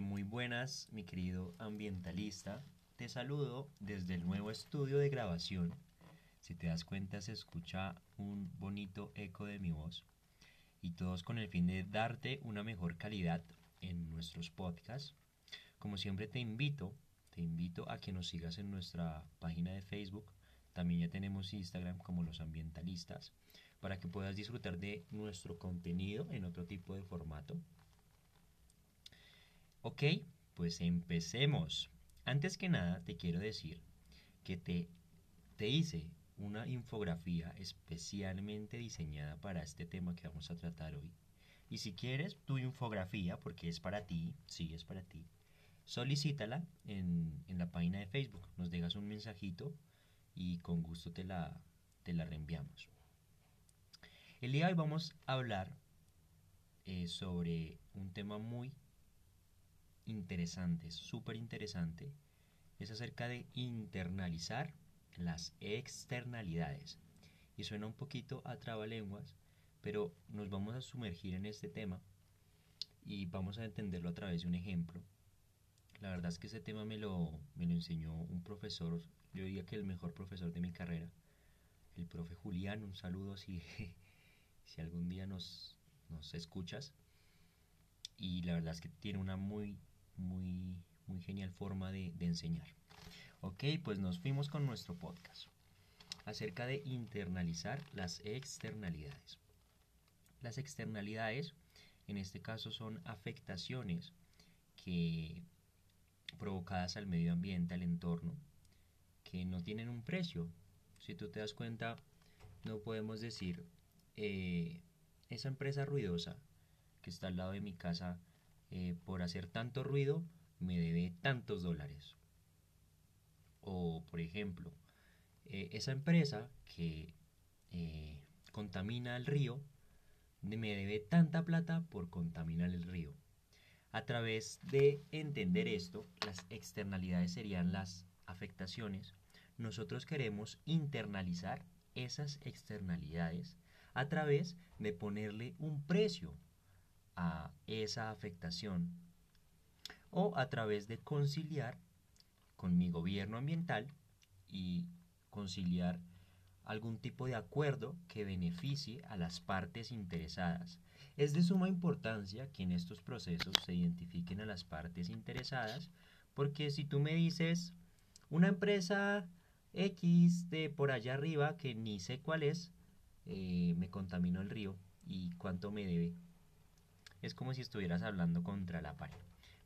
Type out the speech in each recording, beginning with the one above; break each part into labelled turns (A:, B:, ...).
A: muy buenas, mi querido ambientalista. Te saludo desde el nuevo estudio de grabación. Si te das cuenta se escucha un bonito eco de mi voz y todos con el fin de darte una mejor calidad en nuestros podcasts. Como siempre te invito, te invito a que nos sigas en nuestra página de Facebook. También ya tenemos Instagram como los ambientalistas para que puedas disfrutar de nuestro contenido en otro tipo de formato. Ok, pues empecemos. Antes que nada te quiero decir que te, te hice una infografía especialmente diseñada para este tema que vamos a tratar hoy. Y si quieres tu infografía, porque es para ti, sí, es para ti, solicítala en, en la página de Facebook. Nos dejas un mensajito y con gusto te la, te la reenviamos. El día de hoy vamos a hablar eh, sobre un tema muy interesante, súper interesante. Es acerca de internalizar las externalidades. Y suena un poquito a trabalenguas, pero nos vamos a sumergir en este tema y vamos a entenderlo a través de un ejemplo. La verdad es que ese tema me lo, me lo enseñó un profesor, yo diría que el mejor profesor de mi carrera, el profe Julián, un saludo si, si algún día nos, nos escuchas. Y la verdad es que tiene una muy, muy, muy genial forma de, enseñar. Ok, pues nos fuimos con nuestro podcast acerca de internalizar las externalidades. Las externalidades, en este caso, son afectaciones que provocadas al medio ambiente, al entorno, que no tienen un precio. Si tú te das cuenta, no podemos decir, eh, esa empresa ruidosa que está al lado de mi casa, eh, por hacer tanto ruido, me debe tantos dólares. O, por ejemplo, eh, esa empresa que contamina el río, me debe tanta plata por contaminar el río. A través de entender esto, las externalidades serían las afectaciones. Nosotros queremos internalizar esas externalidades a través de ponerle un precio a esa afectación o a través de conciliar con mi gobierno ambiental y conciliar algún tipo de acuerdo que beneficie a las partes interesadas. Es de suma importancia que en estos procesos se identifiquen a las partes interesadas porque si tú me dices una empresa X de por allá arriba que ni sé cuál es, eh, me contaminó el río y cuánto me debe. Es como si estuvieras hablando contra la pared.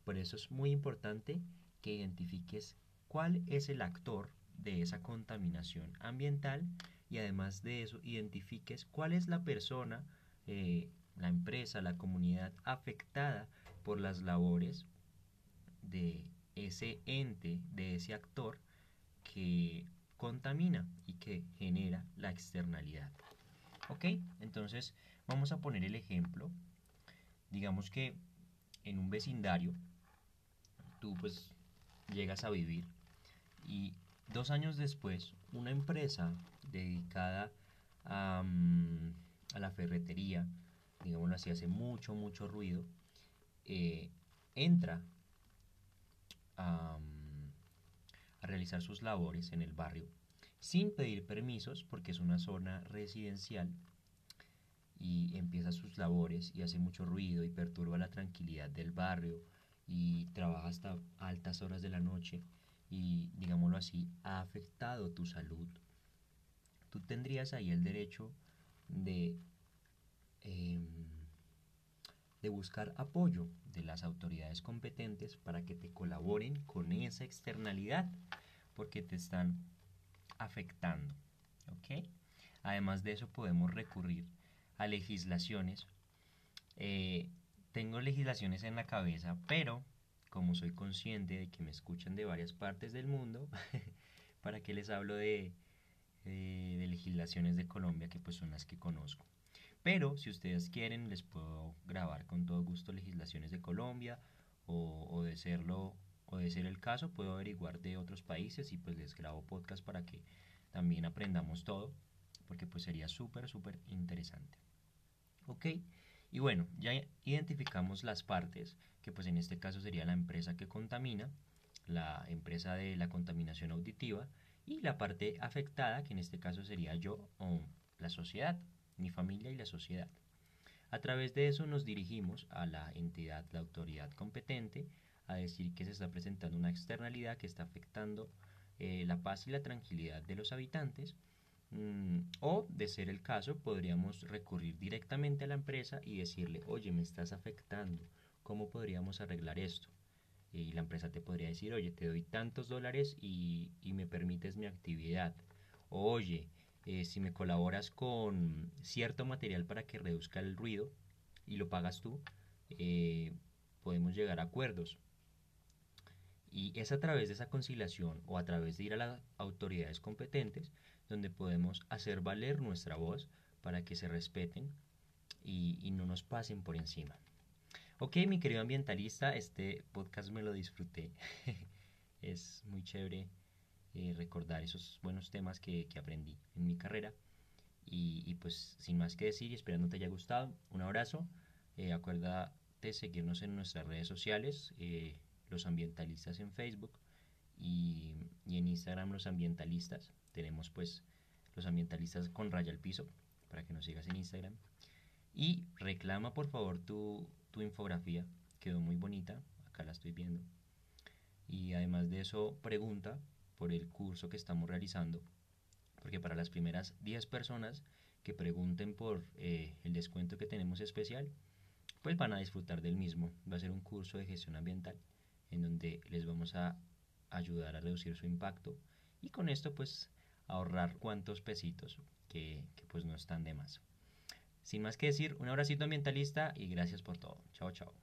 A: Por eso es muy importante que identifiques cuál es el actor de esa contaminación ambiental y además de eso identifiques cuál es la persona, eh, la empresa, la comunidad afectada por las labores de ese ente, de ese actor que contamina y que genera la externalidad. ¿Ok? Entonces vamos a poner el ejemplo. Digamos que en un vecindario tú pues llegas a vivir y dos años después una empresa dedicada a, la ferretería, digámoslo así, hace mucho, mucho ruido, eh, entra a realizar sus labores en el barrio sin pedir permisos porque es una zona residencial y empieza sus labores y hace mucho ruido y perturba la tranquilidad del barrio y trabaja hasta altas horas de la noche y digámoslo así ha afectado tu salud tú tendrías ahí el derecho de em, de buscar apoyo de las autoridades competentes para que te colaboren con esa externalidad porque te están afectando. ¿ok? Además de eso podemos recurrir a legislaciones. Eh, tengo legislaciones en la cabeza, pero como soy consciente de que me escuchan de varias partes del mundo, ¿para qué les hablo de, de, legislaciones de Colombia que pues son las que conozco? Pero si ustedes quieren les puedo grabar con todo gusto legislaciones de Colombia o, o de serlo o de ser el caso, puedo averiguar de otros países y pues les grabo podcast para que también aprendamos todo, porque pues sería súper, súper interesante. ¿Ok? Y bueno, ya identificamos las partes, que pues en este caso sería la empresa que contamina, la empresa de la contaminación auditiva y la parte afectada, que en este caso sería yo o la sociedad, mi familia y la sociedad. A través de eso nos dirigimos a la entidad, la autoridad competente, a decir que se está presentando una externalidad que está afectando eh, la paz y la tranquilidad de los habitantes. Mm, o, de ser el caso, podríamos recurrir directamente a la empresa y decirle, oye, me estás afectando, ¿cómo podríamos arreglar esto? Y la empresa te podría decir, oye, te doy tantos dólares y, me permites mi actividad. oye, eh, si me colaboras con cierto material para que reduzca el ruido y lo pagas tú, eh, podemos llegar a acuerdos. Y es a través de esa conciliación o a través de ir a las autoridades competentes donde podemos hacer valer nuestra voz para que se respeten y, no nos pasen por encima. Ok, mi querido ambientalista, este podcast me lo disfruté. es muy chévere eh, recordar esos buenos temas que, aprendí en mi carrera. Y, pues sin más que decir y esperando te haya gustado, un abrazo. Eh, acuérdate seguirnos en nuestras redes sociales. Eh, los ambientalistas en Facebook y, en Instagram los ambientalistas. Tenemos pues los ambientalistas con raya al piso para que nos sigas en Instagram. Y reclama por favor tu, tu infografía, quedó muy bonita, acá la estoy viendo. Y además de eso, pregunta por el curso que estamos realizando, porque para las primeras 10 personas que pregunten por eh, el descuento que tenemos especial, pues van a disfrutar del mismo. Va a ser un curso de gestión ambiental en donde les vamos a ayudar a reducir su impacto y con esto pues ahorrar cuantos pesitos que, pues no están de más. Sin más que decir, un abracito ambientalista y gracias por todo. Chao, chao.